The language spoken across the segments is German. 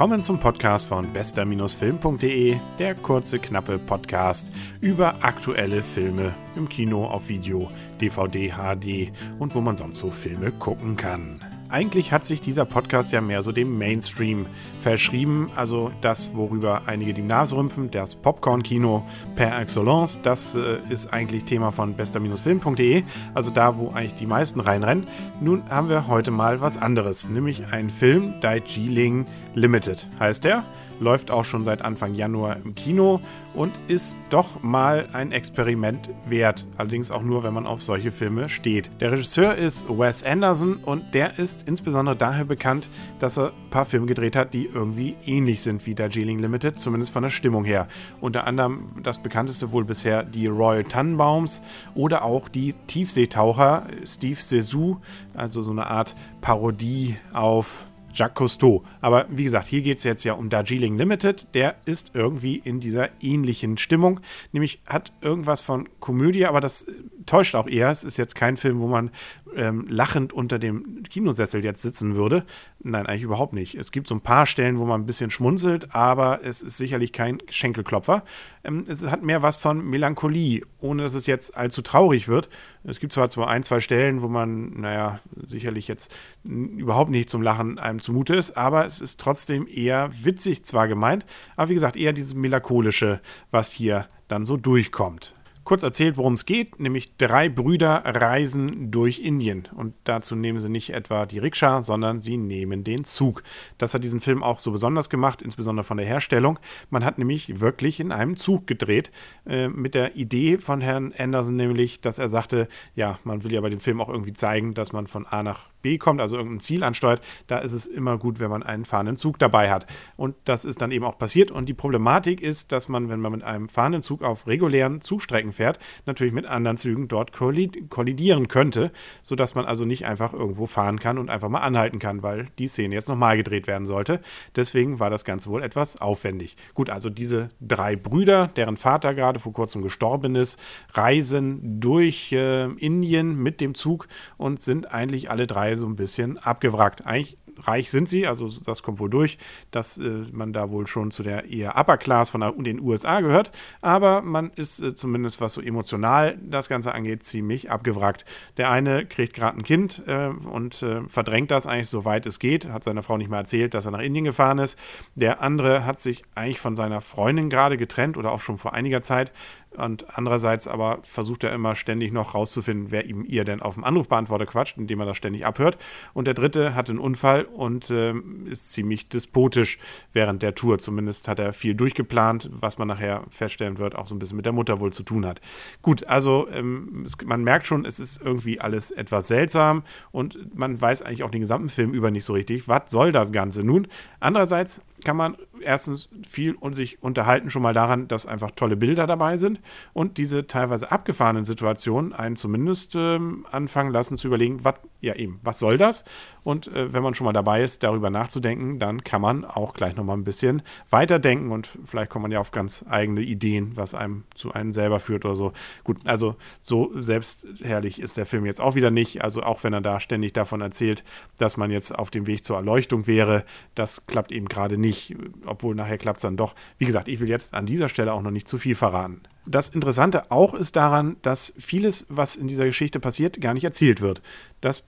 Willkommen zum Podcast von bester-film.de, der kurze, knappe Podcast über aktuelle Filme im Kino, auf Video, DVD, HD und wo man sonst so Filme gucken kann. Eigentlich hat sich dieser Podcast ja mehr so dem Mainstream verschrieben, also das, worüber einige die Nase rümpfen, das Popcorn-Kino per excellence, das äh, ist eigentlich Thema von bester-film.de, also da, wo eigentlich die meisten reinrennen. Nun haben wir heute mal was anderes, nämlich einen Film, Darjeeling Limited. Heißt der läuft auch schon seit Anfang Januar im Kino und ist doch mal ein Experiment wert. Allerdings auch nur, wenn man auf solche Filme steht. Der Regisseur ist Wes Anderson und der ist insbesondere daher bekannt, dass er ein paar Filme gedreht hat, die irgendwie ähnlich sind wie Darjeeling Limited, zumindest von der Stimmung her. Unter anderem das bekannteste wohl bisher die Royal Tannenbaums oder auch die Tiefseetaucher Steve Zissou, also so eine Art Parodie auf Jacques Cousteau. Aber wie gesagt, hier geht es jetzt ja um Darjeeling Limited. Der ist irgendwie in dieser ähnlichen Stimmung. Nämlich hat irgendwas von Komödie, aber das äh, täuscht auch eher. Es ist jetzt kein Film, wo man ähm, lachend unter dem Kinosessel jetzt sitzen würde. Nein, eigentlich überhaupt nicht. Es gibt so ein paar Stellen, wo man ein bisschen schmunzelt, aber es ist sicherlich kein Schenkelklopfer. Ähm, es hat mehr was von Melancholie, ohne dass es jetzt allzu traurig wird. Es gibt zwar zwar ein, zwei Stellen, wo man, naja, sicherlich jetzt überhaupt nicht zum Lachen einem zumute ist, aber es ist trotzdem eher witzig zwar gemeint, aber wie gesagt, eher dieses Melancholische, was hier dann so durchkommt. Kurz erzählt, worum es geht, nämlich drei Brüder reisen durch Indien. Und dazu nehmen sie nicht etwa die Rikscha, sondern sie nehmen den Zug. Das hat diesen Film auch so besonders gemacht, insbesondere von der Herstellung. Man hat nämlich wirklich in einem Zug gedreht, äh, mit der Idee von Herrn Anderson nämlich, dass er sagte, ja, man will ja bei dem Film auch irgendwie zeigen, dass man von A nach B kommt, also irgendein Ziel ansteuert, da ist es immer gut, wenn man einen fahrenden Zug dabei hat. Und das ist dann eben auch passiert. Und die Problematik ist, dass man, wenn man mit einem fahrenden Zug auf regulären Zugstrecken fährt, natürlich mit anderen Zügen dort kollidieren könnte, sodass man also nicht einfach irgendwo fahren kann und einfach mal anhalten kann, weil die Szene jetzt nochmal gedreht werden sollte. Deswegen war das Ganze wohl etwas aufwendig. Gut, also diese drei Brüder, deren Vater gerade vor kurzem gestorben ist, reisen durch äh, Indien mit dem Zug und sind eigentlich alle drei so ein bisschen abgewrackt. Eigentlich reich sind sie, also das kommt wohl durch, dass äh, man da wohl schon zu der eher Upper Class von den USA gehört, aber man ist äh, zumindest was so emotional das Ganze angeht ziemlich abgewrackt. Der eine kriegt gerade ein Kind äh, und äh, verdrängt das eigentlich so weit es geht, hat seiner Frau nicht mehr erzählt, dass er nach Indien gefahren ist. Der andere hat sich eigentlich von seiner Freundin gerade getrennt oder auch schon vor einiger Zeit und andererseits aber versucht er immer ständig noch rauszufinden, wer ihm ihr denn auf dem Anrufbeantworter quatscht, indem er das ständig abhört. Und der dritte hat einen Unfall und äh, ist ziemlich despotisch während der Tour. Zumindest hat er viel durchgeplant, was man nachher feststellen wird, auch so ein bisschen mit der Mutter wohl zu tun hat. Gut, also ähm, es, man merkt schon, es ist irgendwie alles etwas seltsam und man weiß eigentlich auch den gesamten Film über nicht so richtig, was soll das Ganze nun. Andererseits kann man erstens viel und sich unterhalten schon mal daran, dass einfach tolle Bilder dabei sind und diese teilweise abgefahrenen Situationen einen zumindest ähm, anfangen lassen zu überlegen, was ja eben, was soll das? Und äh, wenn man schon mal dabei ist, darüber nachzudenken, dann kann man auch gleich noch mal ein bisschen weiterdenken und vielleicht kommt man ja auf ganz eigene Ideen, was einem zu einem selber führt oder so. Gut, also so selbstherrlich ist der Film jetzt auch wieder nicht. Also auch wenn er da ständig davon erzählt, dass man jetzt auf dem Weg zur Erleuchtung wäre, das klappt eben gerade nicht, obwohl nachher klappt es dann doch. Wie gesagt, ich will jetzt an dieser Stelle auch noch nicht zu viel verraten. Das Interessante auch ist daran, dass vieles, was in dieser Geschichte passiert, gar nicht erzählt wird. Das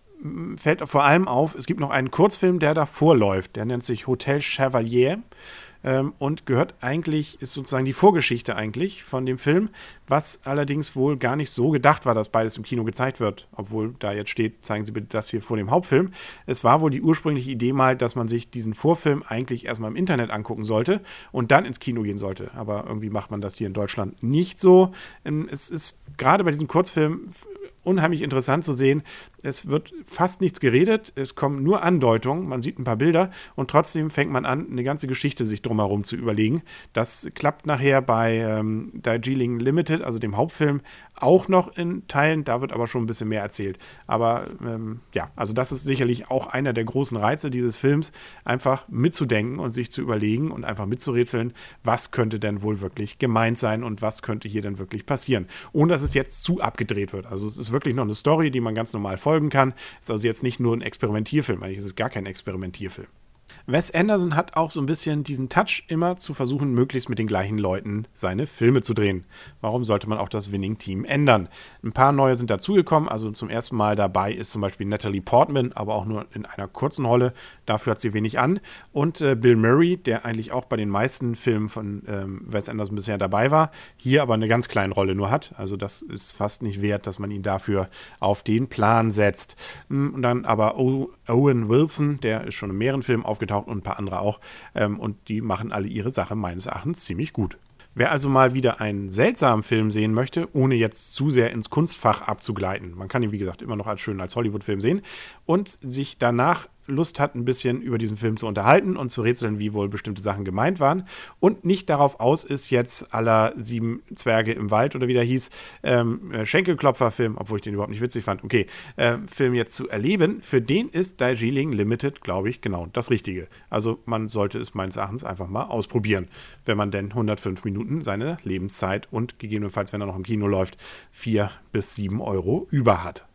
fällt vor allem auf, es gibt noch einen Kurzfilm, der davor läuft. Der nennt sich Hotel Chevalier ähm, und gehört eigentlich, ist sozusagen die Vorgeschichte eigentlich von dem Film, was allerdings wohl gar nicht so gedacht war, dass beides im Kino gezeigt wird. Obwohl da jetzt steht, zeigen Sie bitte das hier vor dem Hauptfilm. Es war wohl die ursprüngliche Idee mal, dass man sich diesen Vorfilm eigentlich erstmal im Internet angucken sollte und dann ins Kino gehen sollte. Aber irgendwie macht man das hier in Deutschland nicht so. Ähm, es ist gerade bei diesem Kurzfilm unheimlich interessant zu sehen. Es wird fast nichts geredet, es kommen nur Andeutungen, man sieht ein paar Bilder und trotzdem fängt man an, eine ganze Geschichte sich drumherum zu überlegen. Das klappt nachher bei ähm, Darjeeling Limited, also dem Hauptfilm, auch noch in Teilen. Da wird aber schon ein bisschen mehr erzählt. Aber ähm, ja, also das ist sicherlich auch einer der großen Reize dieses Films, einfach mitzudenken und sich zu überlegen und einfach mitzurätseln, was könnte denn wohl wirklich gemeint sein und was könnte hier denn wirklich passieren. Ohne dass es jetzt zu abgedreht wird. Also es ist wirklich noch eine Story, die man ganz normal folgen kann. Ist also jetzt nicht nur ein Experimentierfilm, eigentlich ist es gar kein Experimentierfilm. Wes Anderson hat auch so ein bisschen diesen Touch, immer zu versuchen, möglichst mit den gleichen Leuten seine Filme zu drehen. Warum sollte man auch das Winning-Team ändern? Ein paar neue sind dazugekommen. Also zum ersten Mal dabei ist zum Beispiel Natalie Portman, aber auch nur in einer kurzen Rolle. Dafür hat sie wenig an. Und äh, Bill Murray, der eigentlich auch bei den meisten Filmen von ähm, Wes Anderson bisher dabei war, hier aber eine ganz kleine Rolle nur hat. Also das ist fast nicht wert, dass man ihn dafür auf den Plan setzt. Hm, und dann aber Owen Wilson, der ist schon in mehreren Filmen aufgetaucht und ein paar andere auch. Ähm, und die machen alle ihre Sache meines Erachtens ziemlich gut. Wer also mal wieder einen seltsamen Film sehen möchte, ohne jetzt zu sehr ins Kunstfach abzugleiten, man kann ihn wie gesagt immer noch als schön als Hollywood-Film sehen und sich danach Lust hat, ein bisschen über diesen Film zu unterhalten und zu rätseln, wie wohl bestimmte Sachen gemeint waren und nicht darauf aus ist, jetzt aller sieben Zwerge im Wald oder wie der hieß, ähm, äh, Schenkelklopfer-Film, obwohl ich den überhaupt nicht witzig fand, okay, äh, Film jetzt zu erleben, für den ist Darjeeling Limited, glaube ich, genau das Richtige. Also man sollte es meines Erachtens einfach mal ausprobieren, wenn man denn 105 Minuten seine Lebenszeit und gegebenenfalls, wenn er noch im Kino läuft, vier bis sieben Euro über hat.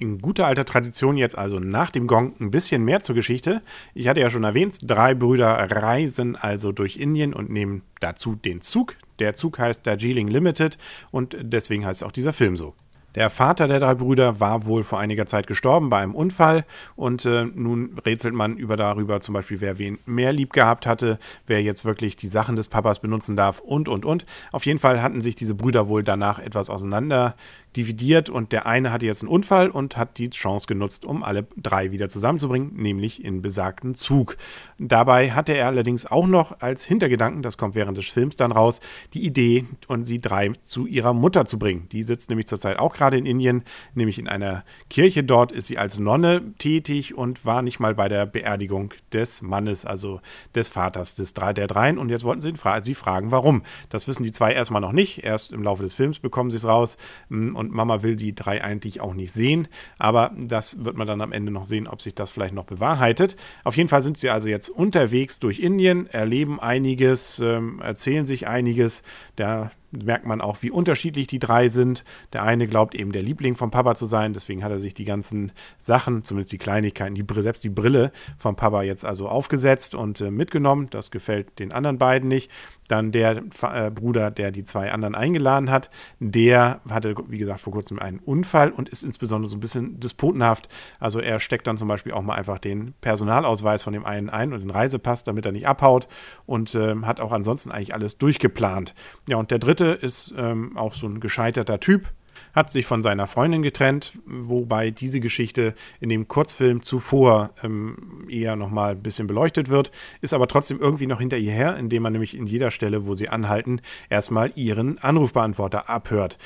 In guter alter Tradition jetzt also nach dem Gong ein bisschen mehr zur Geschichte. Ich hatte ja schon erwähnt, drei Brüder reisen also durch Indien und nehmen dazu den Zug. Der Zug heißt Darjeeling Limited und deswegen heißt auch dieser Film so. Der Vater der drei Brüder war wohl vor einiger Zeit gestorben bei einem Unfall und äh, nun rätselt man über darüber zum Beispiel, wer wen mehr lieb gehabt hatte, wer jetzt wirklich die Sachen des Papas benutzen darf und und und. Auf jeden Fall hatten sich diese Brüder wohl danach etwas auseinander dividiert und der eine hatte jetzt einen Unfall und hat die Chance genutzt, um alle drei wieder zusammenzubringen, nämlich in besagten Zug. Dabei hatte er allerdings auch noch als Hintergedanken, das kommt während des Films dann raus, die Idee, und sie drei zu ihrer Mutter zu bringen. Die sitzt nämlich zurzeit auch gerade in Indien, nämlich in einer Kirche. Dort ist sie als Nonne tätig und war nicht mal bei der Beerdigung des Mannes, also des Vaters des der dreien. Und jetzt wollten sie, sie fragen, warum. Das wissen die zwei erstmal noch nicht. Erst im Laufe des Films bekommen sie es raus. Hm, und Mama will die drei eigentlich auch nicht sehen. Aber das wird man dann am Ende noch sehen, ob sich das vielleicht noch bewahrheitet. Auf jeden Fall sind sie also jetzt unterwegs durch Indien, erleben einiges, ähm, erzählen sich einiges. Der merkt man auch, wie unterschiedlich die drei sind. Der eine glaubt eben der Liebling vom Papa zu sein, deswegen hat er sich die ganzen Sachen, zumindest die Kleinigkeiten, die, selbst die Brille vom Papa jetzt also aufgesetzt und äh, mitgenommen. Das gefällt den anderen beiden nicht. Dann der äh, Bruder, der die zwei anderen eingeladen hat, der hatte, wie gesagt, vor kurzem einen Unfall und ist insbesondere so ein bisschen despotenhaft. Also er steckt dann zum Beispiel auch mal einfach den Personalausweis von dem einen ein und den Reisepass, damit er nicht abhaut und äh, hat auch ansonsten eigentlich alles durchgeplant. Ja, und der dritte dritte ist ähm, auch so ein gescheiterter Typ, hat sich von seiner Freundin getrennt, wobei diese Geschichte in dem Kurzfilm zuvor ähm, eher nochmal ein bisschen beleuchtet wird, ist aber trotzdem irgendwie noch hinter ihr her, indem man nämlich in jeder Stelle, wo sie anhalten, erstmal ihren Anrufbeantworter abhört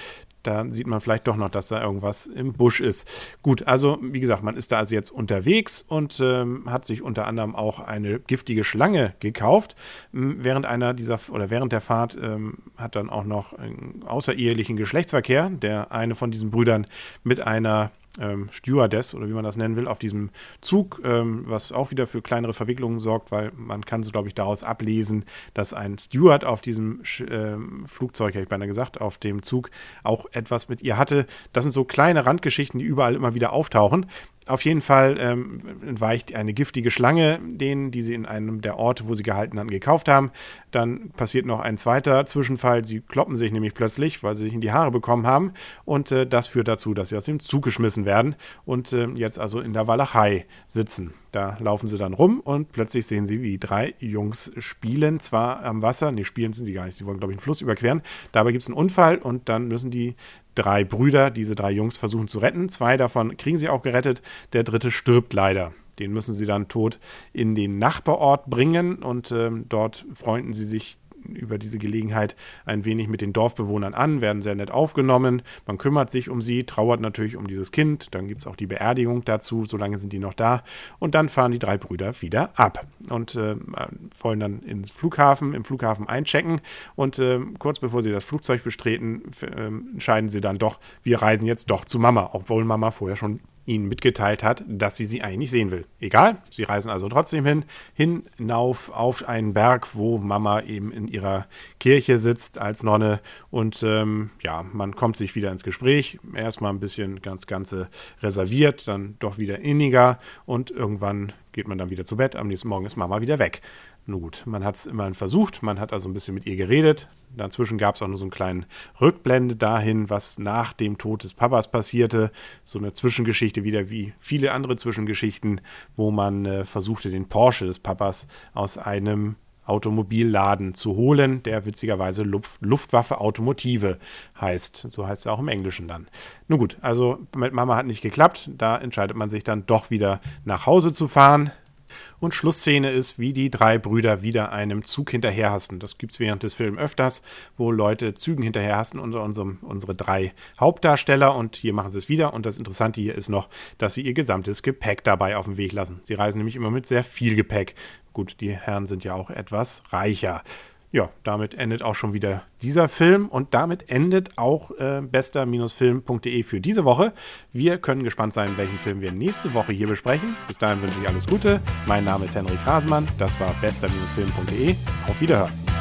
da sieht man vielleicht doch noch, dass da irgendwas im Busch ist. Gut, also wie gesagt, man ist da also jetzt unterwegs und ähm, hat sich unter anderem auch eine giftige Schlange gekauft. Während einer dieser oder während der Fahrt ähm, hat dann auch noch einen außerehelichen Geschlechtsverkehr, der eine von diesen Brüdern mit einer ähm, Stewardess oder wie man das nennen will, auf diesem Zug, ähm, was auch wieder für kleinere Verwicklungen sorgt, weil man kann so, glaube ich, daraus ablesen, dass ein Steward auf diesem ähm, Flugzeug, hätte ich beinahe gesagt, auf dem Zug auch etwas mit ihr hatte. Das sind so kleine Randgeschichten, die überall immer wieder auftauchen. Auf jeden Fall ähm, entweicht eine giftige Schlange denen, die sie in einem der Orte, wo sie gehalten hatten, gekauft haben. Dann passiert noch ein zweiter Zwischenfall. Sie kloppen sich nämlich plötzlich, weil sie sich in die Haare bekommen haben. Und äh, das führt dazu, dass sie aus dem Zug geschmissen werden und äh, jetzt also in der Walachei sitzen. Da laufen sie dann rum und plötzlich sehen sie, wie drei Jungs spielen, zwar am Wasser, nee, spielen sind sie gar nicht, sie wollen, glaube ich, einen Fluss überqueren. Dabei gibt es einen Unfall und dann müssen die drei Brüder, diese drei Jungs, versuchen zu retten. Zwei davon kriegen sie auch gerettet, der dritte stirbt leider. Den müssen sie dann tot in den Nachbarort bringen und ähm, dort freunden sie sich über diese Gelegenheit ein wenig mit den Dorfbewohnern an, werden sehr nett aufgenommen. Man kümmert sich um sie, trauert natürlich um dieses Kind. Dann gibt es auch die Beerdigung dazu, solange sind die noch da. Und dann fahren die drei Brüder wieder ab und äh, wollen dann ins Flughafen, im Flughafen einchecken. Und äh, kurz bevor sie das Flugzeug bestreten, entscheiden sie dann doch, wir reisen jetzt doch zu Mama, obwohl Mama vorher schon ihnen mitgeteilt hat, dass sie sie eigentlich sehen will. Egal, sie reisen also trotzdem hin, hinauf auf einen Berg, wo Mama eben in ihrer Kirche sitzt als Nonne und ähm, ja, man kommt sich wieder ins Gespräch. Erstmal ein bisschen ganz Ganze reserviert, dann doch wieder inniger und irgendwann geht man dann wieder zu Bett. Am nächsten Morgen ist Mama wieder weg. Nun gut, man hat es immerhin versucht, man hat also ein bisschen mit ihr geredet. Dazwischen gab es auch nur so einen kleinen Rückblende dahin, was nach dem Tod des Papas passierte. So eine Zwischengeschichte wieder wie viele andere Zwischengeschichten, wo man äh, versuchte, den Porsche des Papas aus einem Automobilladen zu holen, der witzigerweise Luft, Luftwaffe Automotive heißt. So heißt es auch im Englischen dann. Nun gut, also mit Mama hat nicht geklappt. Da entscheidet man sich dann doch wieder nach Hause zu fahren. Und Schlussszene ist, wie die drei Brüder wieder einem Zug hinterherhassen. Das gibt es während des Films öfters, wo Leute Zügen hinterherhassen, unter unserem, unsere drei Hauptdarsteller. Und hier machen sie es wieder. Und das Interessante hier ist noch, dass sie ihr gesamtes Gepäck dabei auf dem Weg lassen. Sie reisen nämlich immer mit sehr viel Gepäck. Gut, die Herren sind ja auch etwas reicher ja, damit endet auch schon wieder dieser Film und damit endet auch äh, bester-film.de für diese Woche. Wir können gespannt sein, welchen Film wir nächste Woche hier besprechen. Bis dahin wünsche ich alles Gute. Mein Name ist Henrik Rasmann. Das war bester-film.de. Auf Wiederhören.